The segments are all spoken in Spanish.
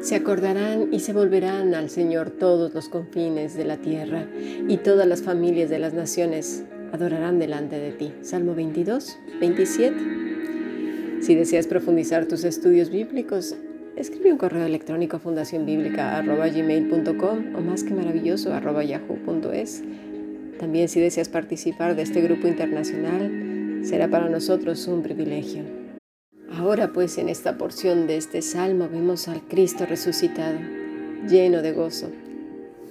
Se acordarán y se volverán al Señor todos los confines de la tierra y todas las familias de las naciones adorarán delante de ti. Salmo 22, 27. Si deseas profundizar tus estudios bíblicos, escribe un correo electrónico a fundacionbiblica.gmail.com o más que maravilloso yahoo.es. También si deseas participar de este grupo internacional, será para nosotros un privilegio. Ahora pues en esta porción de este salmo vemos al Cristo resucitado, lleno de gozo.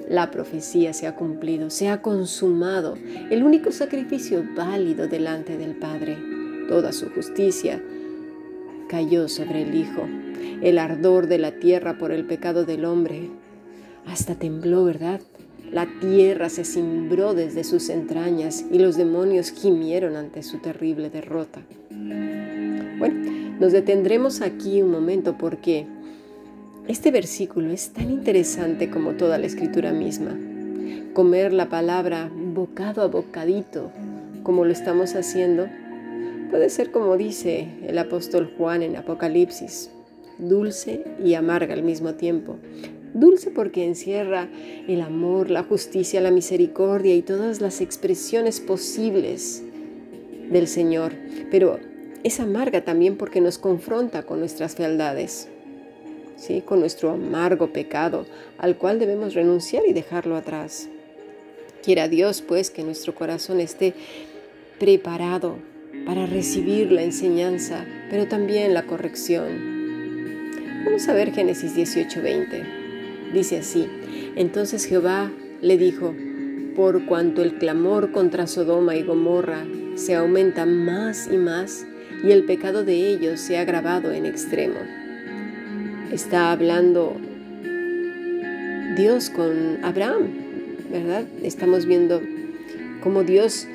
La profecía se ha cumplido, se ha consumado, el único sacrificio válido delante del Padre. Toda su justicia cayó sobre el Hijo, el ardor de la tierra por el pecado del hombre. Hasta tembló, ¿verdad? La tierra se cimbró desde sus entrañas y los demonios gimieron ante su terrible derrota. Bueno, nos detendremos aquí un momento porque este versículo es tan interesante como toda la escritura misma. Comer la palabra bocado a bocadito, como lo estamos haciendo, puede ser como dice el apóstol Juan en Apocalipsis, dulce y amarga al mismo tiempo. Dulce porque encierra el amor, la justicia, la misericordia y todas las expresiones posibles del Señor, pero es amarga también porque nos confronta con nuestras fealdades, ¿sí? con nuestro amargo pecado, al cual debemos renunciar y dejarlo atrás. Quiera Dios, pues, que nuestro corazón esté preparado para recibir la enseñanza, pero también la corrección. Vamos a ver Génesis 18:20. Dice así, entonces Jehová le dijo, por cuanto el clamor contra Sodoma y Gomorra se aumenta más y más, y el pecado de ellos se ha agravado en extremo. Está hablando Dios con Abraham, ¿verdad? Estamos viendo cómo Dios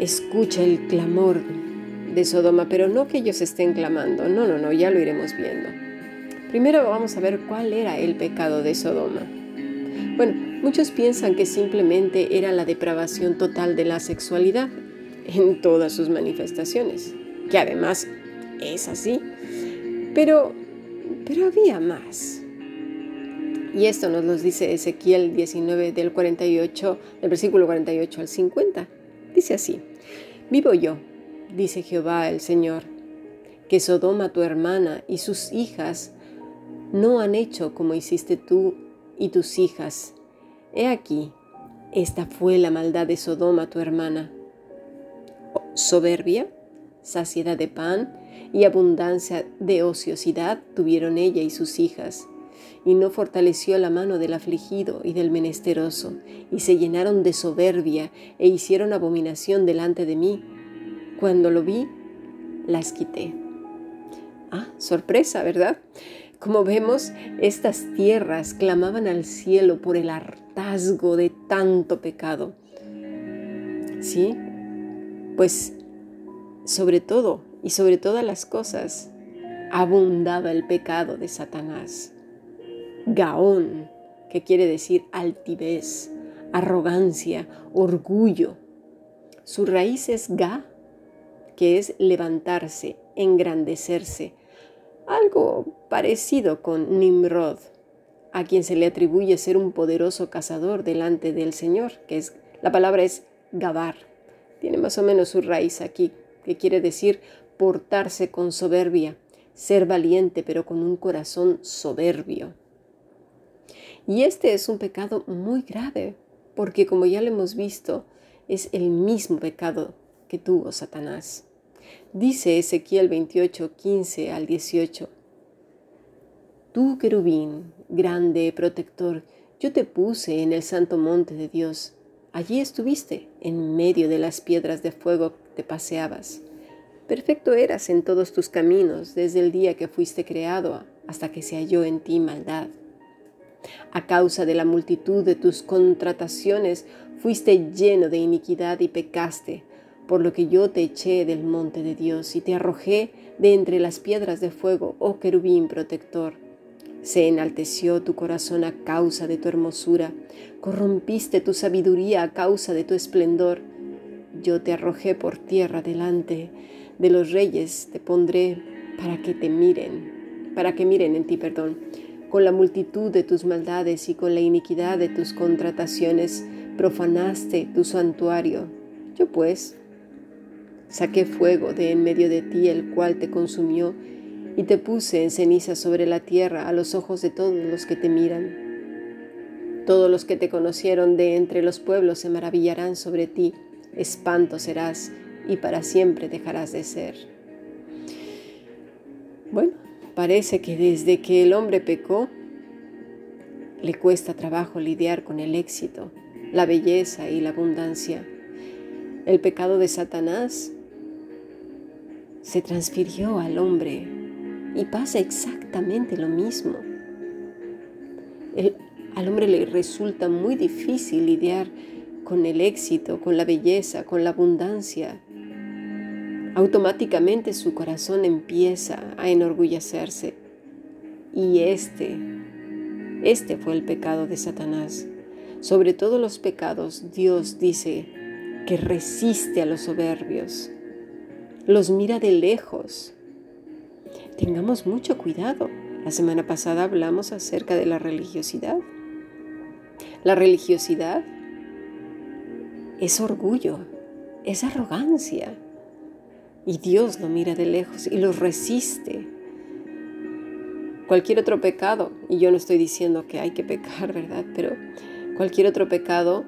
escucha el clamor de Sodoma, pero no que ellos estén clamando, no, no, no, ya lo iremos viendo. Primero vamos a ver cuál era el pecado de Sodoma. Bueno, muchos piensan que simplemente era la depravación total de la sexualidad en todas sus manifestaciones que además es así. Pero, pero había más. Y esto nos lo dice Ezequiel 19 del 48, del versículo 48 al 50. Dice así, vivo yo, dice Jehová el Señor, que Sodoma tu hermana y sus hijas no han hecho como hiciste tú y tus hijas. He aquí, esta fue la maldad de Sodoma tu hermana. Soberbia saciedad de pan y abundancia de ociosidad tuvieron ella y sus hijas. Y no fortaleció la mano del afligido y del menesteroso, y se llenaron de soberbia e hicieron abominación delante de mí. Cuando lo vi, las quité. Ah, sorpresa, ¿verdad? Como vemos, estas tierras clamaban al cielo por el hartazgo de tanto pecado. ¿Sí? Pues sobre todo y sobre todas las cosas, abundaba el pecado de Satanás. Gaón, que quiere decir altivez, arrogancia, orgullo. Su raíz es Ga, que es levantarse, engrandecerse, algo parecido con Nimrod, a quien se le atribuye ser un poderoso cazador delante del Señor, que es la palabra es Gabar. Tiene más o menos su raíz aquí, que quiere decir portarse con soberbia, ser valiente pero con un corazón soberbio. Y este es un pecado muy grave, porque como ya lo hemos visto, es el mismo pecado que tuvo Satanás. Dice Ezequiel 28, 15 al 18. Tú, querubín, grande protector, yo te puse en el santo monte de Dios. Allí estuviste, en medio de las piedras de fuego te paseabas. Perfecto eras en todos tus caminos desde el día que fuiste creado hasta que se halló en ti maldad. A causa de la multitud de tus contrataciones fuiste lleno de iniquidad y pecaste, por lo que yo te eché del monte de Dios y te arrojé de entre las piedras de fuego, oh querubín protector. Se enalteció tu corazón a causa de tu hermosura, corrompiste tu sabiduría a causa de tu esplendor yo te arrojé por tierra delante de los reyes, te pondré para que te miren, para que miren en ti, perdón. Con la multitud de tus maldades y con la iniquidad de tus contrataciones profanaste tu santuario. Yo pues saqué fuego de en medio de ti, el cual te consumió, y te puse en ceniza sobre la tierra a los ojos de todos los que te miran. Todos los que te conocieron de entre los pueblos se maravillarán sobre ti, espanto serás y para siempre dejarás de ser. Bueno, parece que desde que el hombre pecó, le cuesta trabajo lidiar con el éxito, la belleza y la abundancia. El pecado de Satanás se transfirió al hombre y pasa exactamente lo mismo. Al hombre le resulta muy difícil lidiar con el éxito, con la belleza, con la abundancia. Automáticamente su corazón empieza a enorgullecerse. Y este, este fue el pecado de Satanás. Sobre todos los pecados, Dios dice que resiste a los soberbios, los mira de lejos. Tengamos mucho cuidado. La semana pasada hablamos acerca de la religiosidad. La religiosidad es orgullo, es arrogancia. Y Dios lo mira de lejos y lo resiste. Cualquier otro pecado, y yo no estoy diciendo que hay que pecar, ¿verdad? Pero cualquier otro pecado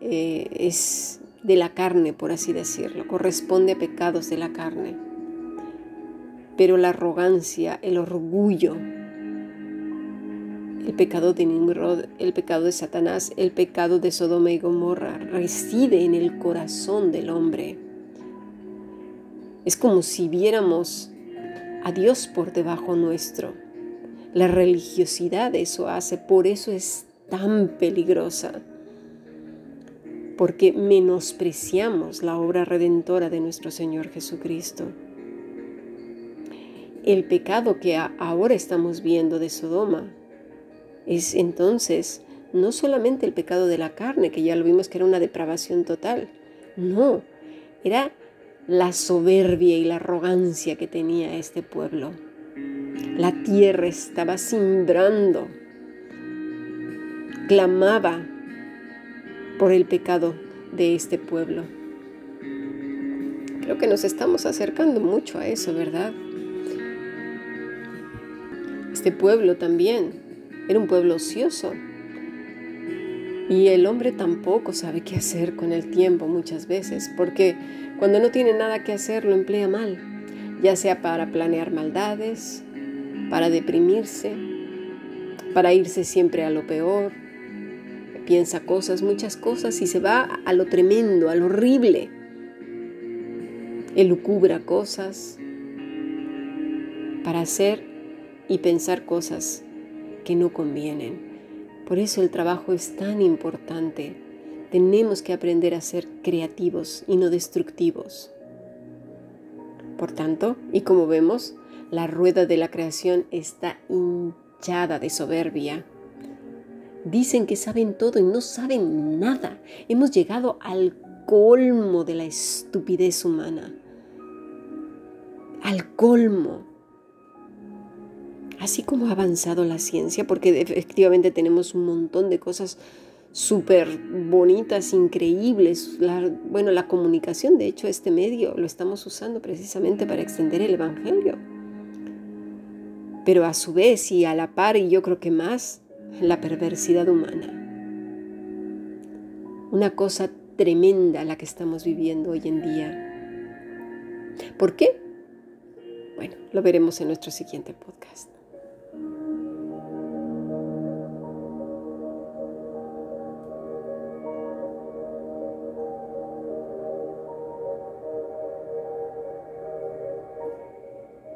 eh, es de la carne, por así decirlo, corresponde a pecados de la carne. Pero la arrogancia, el orgullo, el pecado de Nimrod, el pecado de Satanás, el pecado de Sodoma y Gomorra reside en el corazón del hombre. Es como si viéramos a Dios por debajo nuestro. La religiosidad eso hace, por eso es tan peligrosa. Porque menospreciamos la obra redentora de nuestro Señor Jesucristo. El pecado que ahora estamos viendo de Sodoma es entonces no solamente el pecado de la carne, que ya lo vimos que era una depravación total, no, era la soberbia y la arrogancia que tenía este pueblo. La tierra estaba cimbrando, clamaba por el pecado de este pueblo. Creo que nos estamos acercando mucho a eso, ¿verdad? Este pueblo también era un pueblo ocioso. Y el hombre tampoco sabe qué hacer con el tiempo muchas veces, porque cuando no tiene nada que hacer lo emplea mal, ya sea para planear maldades, para deprimirse, para irse siempre a lo peor, piensa cosas, muchas cosas y se va a lo tremendo, a lo horrible. Elucubra cosas para hacer y pensar cosas que no convienen. Por eso el trabajo es tan importante. Tenemos que aprender a ser creativos y no destructivos. Por tanto, y como vemos, la rueda de la creación está hinchada de soberbia. Dicen que saben todo y no saben nada. Hemos llegado al colmo de la estupidez humana. Al colmo así como ha avanzado la ciencia, porque efectivamente tenemos un montón de cosas súper bonitas, increíbles. bueno, la comunicación, de hecho, este medio lo estamos usando precisamente para extender el Evangelio. Pero a su vez y a la par, y yo creo que más, la perversidad humana. Una cosa tremenda la que estamos viviendo hoy en día. ¿Por qué? Bueno, lo veremos en nuestro siguiente podcast.